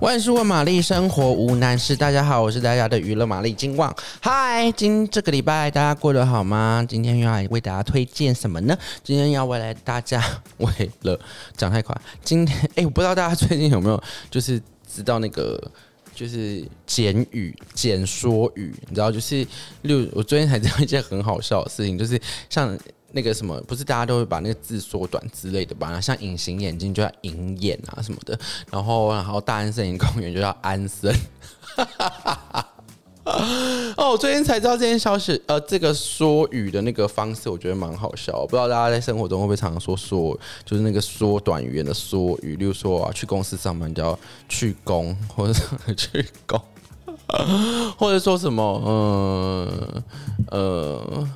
万事问玛丽，生活无难事。大家好，我是大家的娱乐玛丽金旺。嗨，今这个礼拜大家过得好吗？今天要来为大家推荐什么呢？今天要为来大家为了 讲太快，今天哎，我不知道大家最近有没有就是知道那个就是简语、简说语，你知道就是六，我昨天才知道一件很好笑的事情，就是像。那个什么，不是大家都会把那个字缩短之类的吧？像隐形眼镜就叫隐眼啊什么的，然后然后大安森林公园就叫安森。哦，我最近才知道这件消息，呃，这个缩语的那个方式，我觉得蛮好笑。我不知道大家在生活中会不会常常说缩，就是那个缩短语言的缩语，例如说啊，去公司上班叫去公，或者去公，或者说什么，嗯。呃，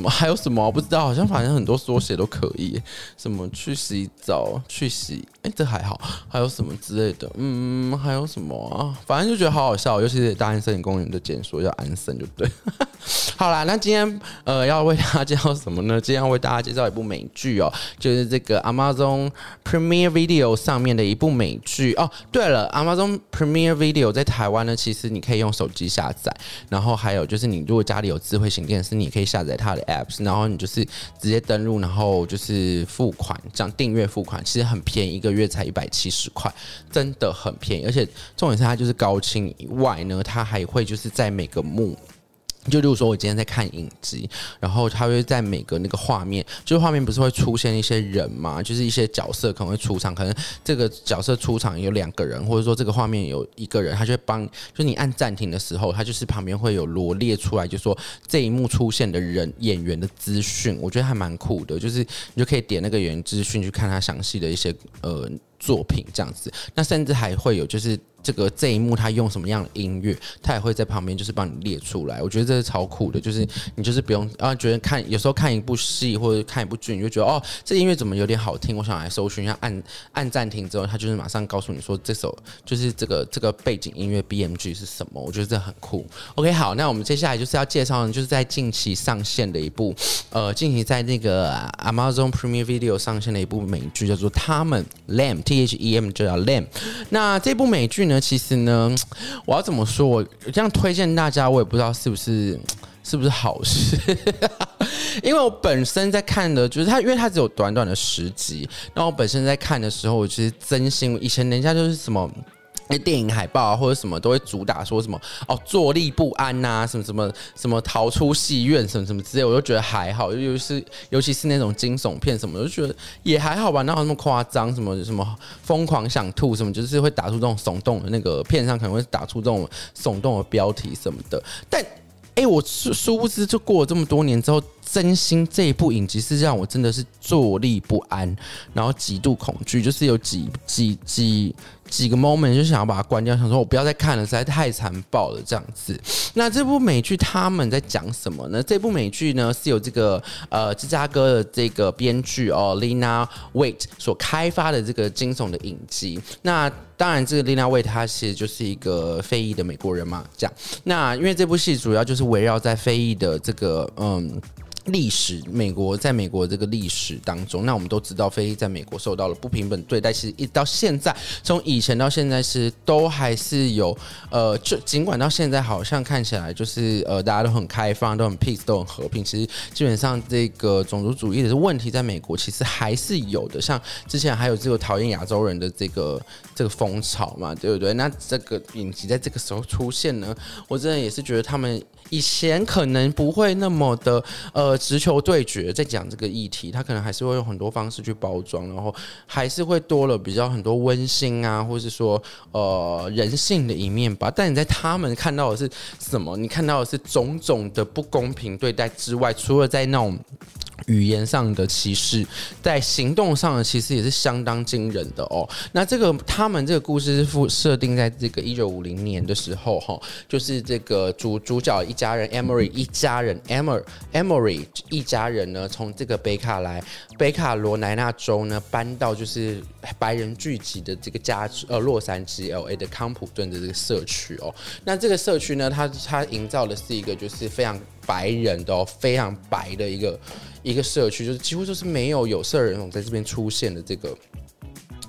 么 还有什么我不知道，好像反正很多缩写都可以，什么去洗澡去洗，哎、这还好，还有什么之类的，嗯，还有什么啊？反正就觉得好好笑，尤其是大安森林公园的简说叫安森，就对。好啦，那今天呃要为大家介绍什么呢？今天要为大家介绍一部美剧哦，就是这个 Amazon Premiere Video 上面的一部美剧哦。对了，Amazon Prime Video 在台湾呢，其实你可以用手机下载，然后还有就是你如果家里有智慧型电视，你可以下载它的 apps，然后你就是直接登录，然后就是付款，这样订阅付款，其实很便宜，一个月才一百七十块，真的很便宜。而且重点是它就是高清以外呢，它还会就是在每个幕。就例如说，我今天在看影集，然后它会在每个那个画面，就是画面不是会出现一些人嘛，就是一些角色可能会出场，可能这个角色出场有两个人，或者说这个画面有一个人，他就会帮，就你按暂停的时候，他就是旁边会有罗列出来，就说这一幕出现的人演员的资讯，我觉得还蛮酷的，就是你就可以点那个演员资讯去看他详细的一些呃作品这样子，那甚至还会有就是。这个这一幕他用什么样的音乐，他也会在旁边就是帮你列出来。我觉得这是超酷的，就是你就是不用啊，觉得看有时候看一部戏或者看一部剧，你就觉得哦，这音乐怎么有点好听，我想来搜寻一下，按按暂停之后，他就是马上告诉你说这首就是这个这个背景音乐 BMG 是什么。我觉得这很酷。OK，好，那我们接下来就是要介绍的就是在近期上线的一部呃，近期在那个 Amazon Prime Video 上线的一部美剧，叫做《他们》T H E M 就叫 Lam。那这部美剧呢，其实呢，我要怎么说？我这样推荐大家，我也不知道是不是 是不是好事。因为我本身在看的，就是它，因为它只有短短的十集。那我本身在看的时候，我其实真心以前人家就是什么。那电影海报啊，或者什么都会主打说什么哦，坐立不安呐、什么什么什么逃出戏院，什么什么之类，我就觉得还好。尤其是尤其是那种惊悚片什么，我就觉得也还好吧，哪有那么夸张？什么什么疯狂想吐什么，就是会打出这种耸动的那个片上可能会打出这种耸动的标题什么的。但哎，我殊殊不知，就过了这么多年之后，真心这一部影集是让我真的是坐立不安，然后极度恐惧，就是有几几几。几个 moment 就想要把它关掉，想说我不要再看了，实在太残暴了这样子。那这部美剧他们在讲什么呢？这部美剧呢是由这个呃芝加哥的这个编剧哦 Lena Wait 所开发的这个惊悚的影集。那当然，这个 Lena Wait，她其实就是一个非裔的美国人嘛，这样。那因为这部戏主要就是围绕在非裔的这个嗯。历史，美国在美国这个历史当中，那我们都知道，非裔在美国受到了不平等对待。其实一直到现在，从以前到现在是都还是有，呃，就尽管到现在好像看起来就是呃大家都很开放，都很 peace，都很和平。其实基本上这个种族主义的问题，在美国其实还是有的。像之前还有这个讨厌亚洲人的这个这个风潮嘛，对不对？那这个影集在这个时候出现呢，我真的也是觉得他们。以前可能不会那么的呃直球对决，在讲这个议题，他可能还是会用很多方式去包装，然后还是会多了比较很多温馨啊，或是说呃人性的一面吧。但你在他们看到的是什么？你看到的是种种的不公平对待之外，除了在那种。语言上的歧视，在行动上的其实也是相当惊人的哦。那这个他们这个故事是设定在这个一九五零年的时候，哈，就是这个主主角一家人，Emory 一家人，Emory Emory 一家人呢，从这个北卡来北卡罗来纳州呢，搬到就是白人聚集的这个家呃洛杉矶 LA 的康普顿的这个社区哦。那这个社区呢，它它营造的是一个就是非常白人的，非常白的一个。一个社区就是几乎就是没有有色人种在这边出现的这个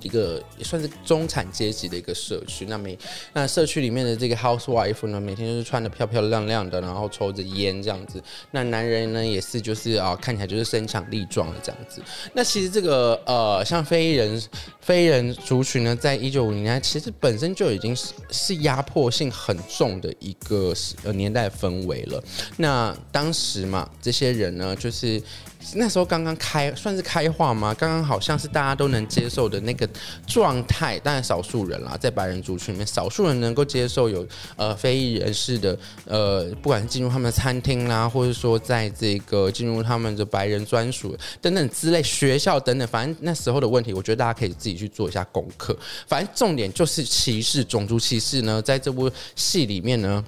一个也算是中产阶级的一个社区。那每那社区里面的这个 housewife 呢，每天就是穿的漂漂亮亮的，然后抽着烟这样子。那男人呢，也是就是啊，看起来就是身强力壮的这样子。那其实这个呃，像非人非人族群呢，在一九五零年其实本身就已经是是压迫性很重的一个呃年代氛围了。那当时嘛，这些人呢，就是。那时候刚刚开，算是开化吗？刚刚好像是大家都能接受的那个状态，当然少数人啦，在白人族群里面，少数人能够接受有呃非裔人士的呃，不管是进入他们的餐厅啦，或者说在这个进入他们的白人专属等等之类学校等等，反正那时候的问题，我觉得大家可以自己去做一下功课。反正重点就是歧视，种族歧视呢，在这部戏里面呢，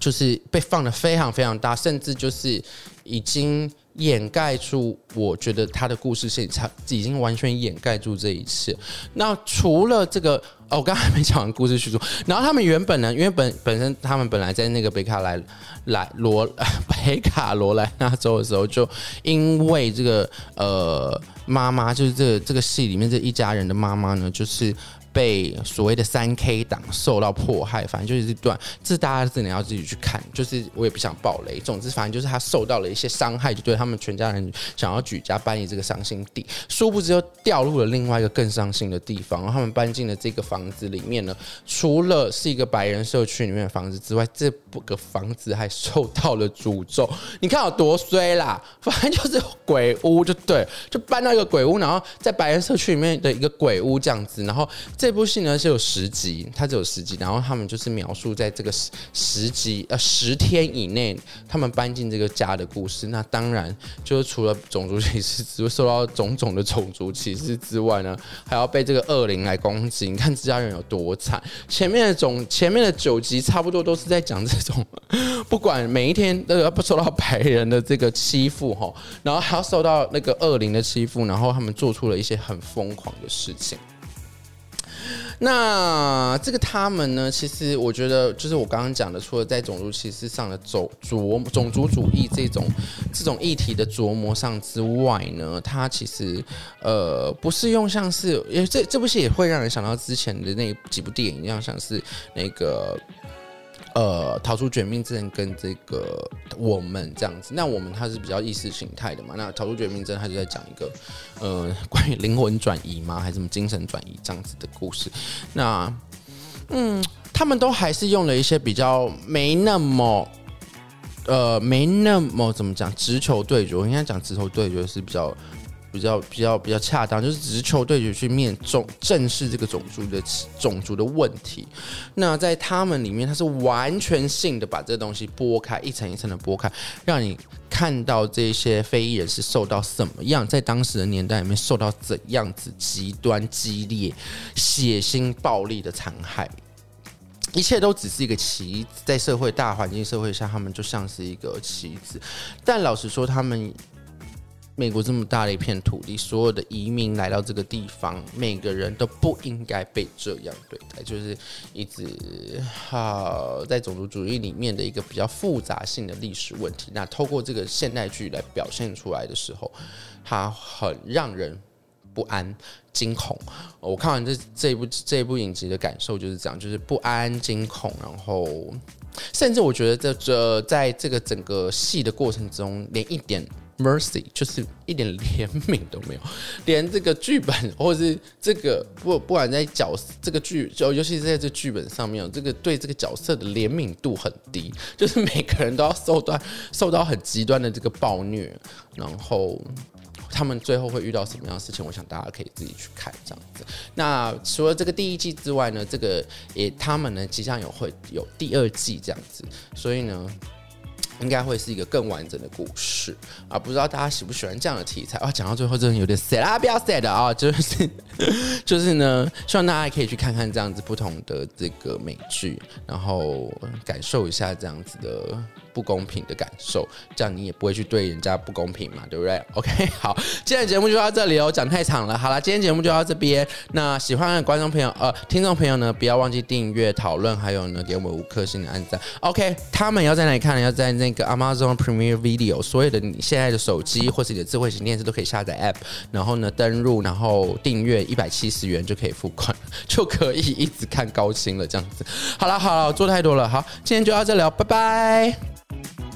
就是被放得非常非常大，甚至就是已经。掩盖住，我觉得他的故事线，他已经完全掩盖住这一切。那除了这个，哦，我刚才还没讲完故事叙述。然后他们原本呢，因为本本身他们本来在那个北卡来来罗北卡罗来纳州的时候，就因为这个呃妈妈，就是这个这个戏里面这一家人的妈妈呢，就是。被所谓的三 K 党受到迫害，反正就是这段，这大家真的要自己去看。就是我也不想爆雷，总之反正就是他受到了一些伤害，就对他们全家人想要举家搬离这个伤心地，殊不知又掉入了另外一个更伤心的地方。然后他们搬进了这个房子里面呢，除了是一个白人社区里面的房子之外，这个房子还受到了诅咒。你看有多衰啦！反正就是鬼屋，就对，就搬到一个鬼屋，然后在白人社区里面的一个鬼屋这样子，然后。这部戏呢是有十集，它只有十集，然后他们就是描述在这个十十集呃十天以内，他们搬进这个家的故事。那当然就是除了种族歧视，只会受到种种的种族歧视之外呢，还要被这个恶灵来攻击。你看这家人有多惨？前面的总前面的九集差不多都是在讲这种，不管每一天都要不受到白人的这个欺负哈，然后还要受到那个恶灵的欺负，然后他们做出了一些很疯狂的事情。那这个他们呢？其实我觉得，就是我刚刚讲的，除了在种族歧视上的琢琢种族主义这种这种议题的琢磨上之外呢，它其实呃不是用像是，也这这部戏也会让人想到之前的那几部电影一样，像是那个。呃，逃出绝命镇跟这个我们这样子，那我们它是比较意识形态的嘛？那逃出绝命镇，它就在讲一个呃，关于灵魂转移吗？还是什么精神转移这样子的故事？那嗯，他们都还是用了一些比较没那么呃，没那么怎么讲直球对决？我应该讲直球对决是比较。比较比较比较恰当，就是只是球对决去面中正视这个种族的种族的问题。那在他们里面，他是完全性的把这东西剥开，一层一层的剥开，让你看到这些非裔人是受到什么样，在当时的年代里面受到怎样子极端激烈、血腥暴力的残害。一切都只是一个棋，在社会大环境社会下，他们就像是一个棋子。但老实说，他们。美国这么大的一片土地，所有的移民来到这个地方，每个人都不应该被这样对待，就是一直好在种族主义里面的一个比较复杂性的历史问题。那透过这个现代剧来表现出来的时候，它很让人不安、惊恐。我看完这这部这部影集的感受就是这样，就是不安、惊恐，然后甚至我觉得这这在这个整个戏的过程中，连一点。Mercy 就是一点怜悯都没有，连这个剧本或者是这个不不管在角这个剧，就尤其是在这剧本上面，这个对这个角色的怜悯度很低，就是每个人都要受到受到很极端的这个暴虐，然后他们最后会遇到什么样的事情，我想大家可以自己去看这样子。那除了这个第一季之外呢，这个也他们呢即将有会有第二季这样子，所以呢。应该会是一个更完整的故事啊！不知道大家喜不喜欢这样的题材啊？讲到最后真的有点 sad 啊，不要 sad 啊！就是 就是呢，希望大家可以去看看这样子不同的这个美剧，然后感受一下这样子的不公平的感受，这样你也不会去对人家不公平嘛，对不对？OK，好，今天的节目就到这里哦，讲太长了。好了，今天节目就到这边。那喜欢的观众朋友呃，听众朋友呢，不要忘记订阅、讨论，还有呢，给我们五颗星的按赞。OK，他们要在哪里看呢？要在那个 Amazon Premier Video，所有的你现在的手机或是你的智慧型电视都可以下载 App，然后呢登录，然后订阅一百七十元就可以付款，就可以一直看高清了这样子。好了好了，做太多了，好，今天就到这里了，拜拜。